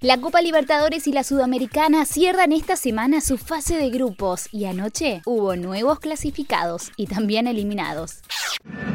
La Copa Libertadores y la Sudamericana cierran esta semana su fase de grupos y anoche hubo nuevos clasificados y también eliminados.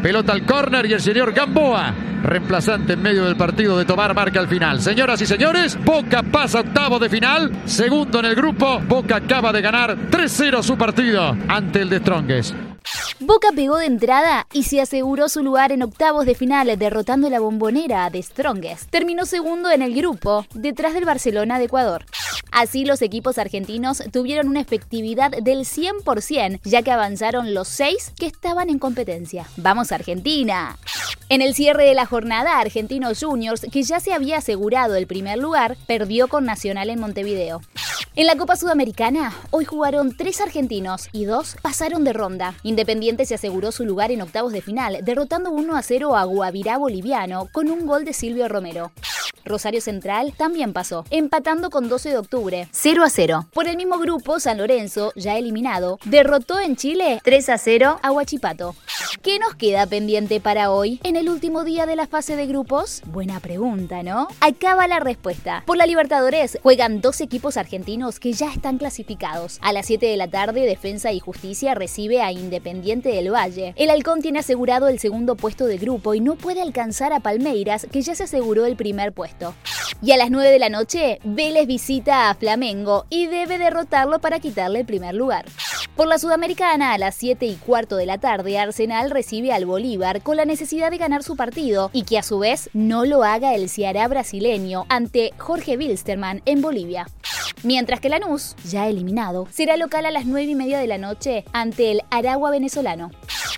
Pelota al córner y el señor Gamboa, reemplazante en medio del partido de tomar marca al final. Señoras y señores, Boca pasa octavo de final, segundo en el grupo. Boca acaba de ganar 3-0 su partido ante el de Strongest. Boca pegó de entrada y se aseguró su lugar en octavos de final derrotando la bombonera de Strongest. Terminó segundo en el grupo, detrás del Barcelona de Ecuador. Así los equipos argentinos tuvieron una efectividad del 100%, ya que avanzaron los seis que estaban en competencia. ¡Vamos Argentina! En el cierre de la jornada, Argentinos Juniors, que ya se había asegurado el primer lugar, perdió con Nacional en Montevideo. En la Copa Sudamericana, hoy jugaron tres argentinos y dos pasaron de ronda. Independiente se aseguró su lugar en octavos de final, derrotando 1 a 0 a Guavirá Boliviano con un gol de Silvio Romero. Rosario Central también pasó, empatando con 12 de octubre, 0 a 0. Por el mismo grupo, San Lorenzo, ya eliminado, derrotó en Chile 3 a 0 a Huachipato. ¿Qué nos queda pendiente para hoy en el último día de la fase de grupos? Buena pregunta, ¿no? Acaba la respuesta. Por la Libertadores juegan dos equipos argentinos que ya están clasificados. A las 7 de la tarde, Defensa y Justicia recibe a Independiente del Valle. El Halcón tiene asegurado el segundo puesto de grupo y no puede alcanzar a Palmeiras, que ya se aseguró el primer puesto. Y a las 9 de la noche, Vélez visita a Flamengo y debe derrotarlo para quitarle el primer lugar. Por la Sudamericana, a las 7 y cuarto de la tarde, Arsenal recibe al Bolívar con la necesidad de ganar su partido y que a su vez no lo haga el Ceará brasileño ante Jorge Wilstermann en Bolivia. Mientras que Lanús, ya eliminado, será local a las 9 y media de la noche ante el Aragua venezolano.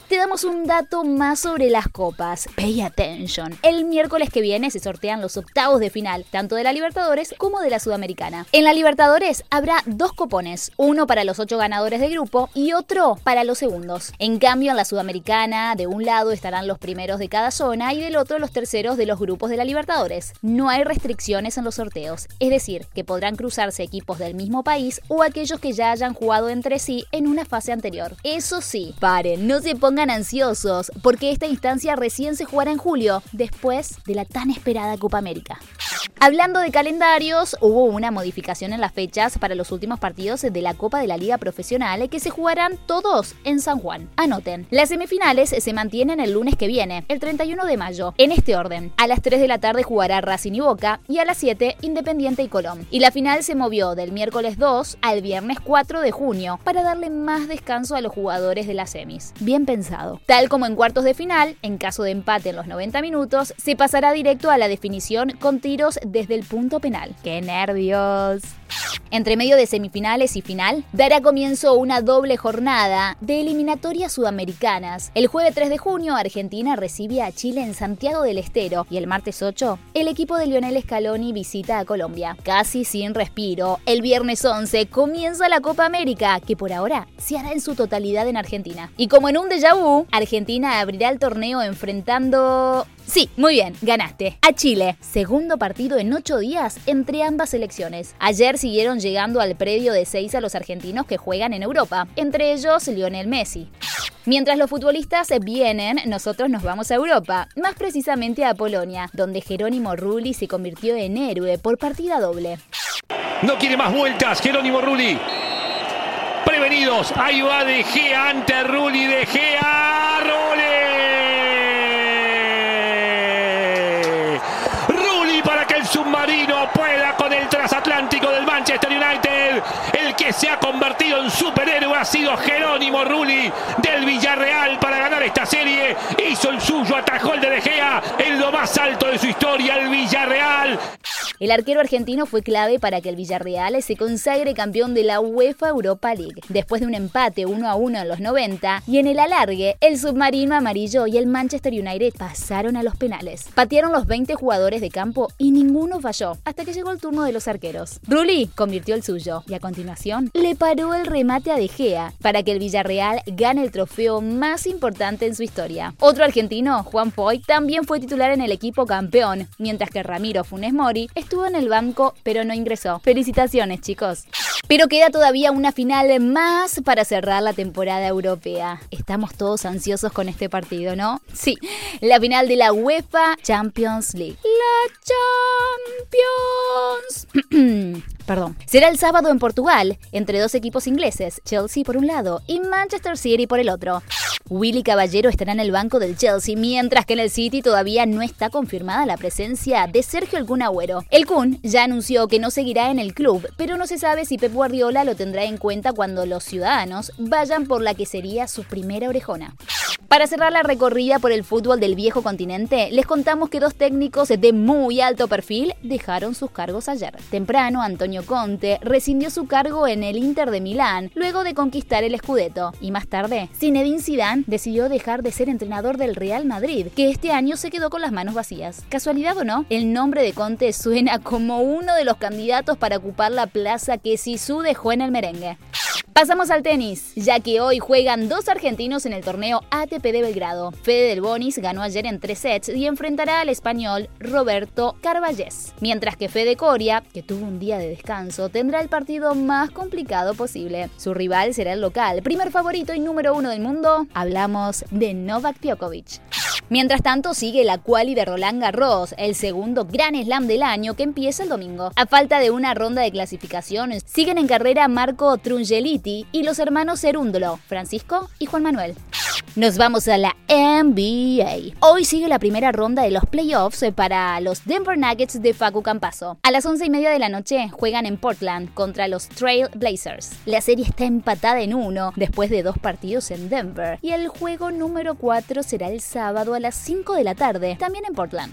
Te damos un dato más sobre las copas. Pay attention. El miércoles que viene se sortean los octavos de final, tanto de la Libertadores como de la Sudamericana. En la Libertadores habrá dos copones, uno para los ocho ganadores de grupo y otro para los segundos. En cambio, en la Sudamericana, de un lado estarán los primeros de cada zona y del otro los terceros de los grupos de la Libertadores. No hay restricciones en los sorteos, es decir, que podrán cruzarse equipos del mismo país o aquellos que ya hayan jugado entre sí en una fase anterior. Eso sí, paren, no se pongan pongan ansiosos, porque esta instancia recién se jugará en julio, después de la tan esperada Copa América. Hablando de calendarios, hubo una modificación en las fechas para los últimos partidos de la Copa de la Liga Profesional que se jugarán todos en San Juan. Anoten, las semifinales se mantienen el lunes que viene, el 31 de mayo, en este orden. A las 3 de la tarde jugará Racing y Boca y a las 7 Independiente y Colón. Y la final se movió del miércoles 2 al viernes 4 de junio para darle más descanso a los jugadores de las semis. Bien pensado. Tal como en cuartos de final, en caso de empate en los 90 minutos, se pasará directo a la definición con tiros desde el punto penal. ¡Qué nervios! Entre medio de semifinales y final, dará comienzo una doble jornada de eliminatorias sudamericanas. El jueves 3 de junio, Argentina recibe a Chile en Santiago del Estero y el martes 8, el equipo de Lionel Scaloni visita a Colombia. Casi sin respiro, el viernes 11 comienza la Copa América, que por ahora se hará en su totalidad en Argentina. Y como en un déjà vu, Argentina abrirá el torneo enfrentando Sí, muy bien, ganaste. A Chile, segundo partido en ocho días entre ambas selecciones. Ayer siguieron llegando al predio de seis a los argentinos que juegan en Europa, entre ellos Lionel Messi. Mientras los futbolistas vienen, nosotros nos vamos a Europa, más precisamente a Polonia, donde Jerónimo Rulli se convirtió en héroe por partida doble. No quiere más vueltas, Jerónimo Rulli. Prevenidos, ahí va De Gea ante Rulli, De Gea, Rulli. para que el submarino pueda con el transatlántico del Manchester United. El que se ha convertido en superhéroe ha sido Jerónimo Rulli del Villarreal para ganar esta serie. Hizo el suyo, atajó el de De Gea en lo más alto de su historia, el Villarreal. El arquero argentino fue clave para que el Villarreal se consagre campeón de la UEFA Europa League, después de un empate 1 a 1 en los 90 y en el alargue, el submarino amarillo y el Manchester United pasaron a los penales. Patearon los 20 jugadores de campo y ninguno falló, hasta que llegó el turno de los arqueros. Rulli convirtió el suyo y a continuación le paró el remate a De Gea para que el Villarreal gane el trofeo más importante en su historia. Otro argentino, Juan Foy, también fue titular en el equipo campeón, mientras que Ramiro Funes Mori estuvo estuvo en el banco, pero no ingresó. Felicitaciones, chicos. Pero queda todavía una final más para cerrar la temporada europea. Estamos todos ansiosos con este partido, ¿no? Sí, la final de la UEFA Champions League. La Champions. Perdón. Será el sábado en Portugal, entre dos equipos ingleses, Chelsea por un lado y Manchester City por el otro. Willy Caballero estará en el banco del Chelsea, mientras que en el City todavía no está confirmada la presencia de Sergio El Agüero. El Kun ya anunció que no seguirá en el club, pero no se sabe si Pep Guardiola lo tendrá en cuenta cuando los ciudadanos vayan por la que sería su primera orejona. Para cerrar la recorrida por el fútbol del viejo continente, les contamos que dos técnicos de muy alto perfil dejaron sus cargos ayer. Temprano, Antonio Conte rescindió su cargo en el Inter de Milán luego de conquistar el Scudetto y más tarde, Zinedine Zidane decidió dejar de ser entrenador del Real Madrid, que este año se quedó con las manos vacías. ¿Casualidad o no? El nombre de Conte suena como uno de los candidatos para ocupar la plaza que Sisu dejó en el merengue. Pasamos al tenis, ya que hoy juegan dos argentinos en el torneo ATP de Belgrado. Fede Del Bonis ganó ayer en tres sets y enfrentará al español Roberto Carballés, mientras que Fede Coria, que tuvo un día de descanso, tendrá el partido más complicado posible. Su rival será el local, primer favorito y número uno del mundo. Hablamos de Novak Djokovic. Mientras tanto, sigue la quali de Roland Garros, el segundo gran slam del año que empieza el domingo. A falta de una ronda de clasificación, siguen en carrera Marco Trungeliti y los hermanos Cerúndolo, Francisco y Juan Manuel. Nos vamos a la NBA. Hoy sigue la primera ronda de los playoffs para los Denver Nuggets de Facu Campaso. A las once y media de la noche juegan en Portland contra los Trail Blazers. La serie está empatada en uno después de dos partidos en Denver y el juego número 4 será el sábado a las 5 de la tarde, también en Portland.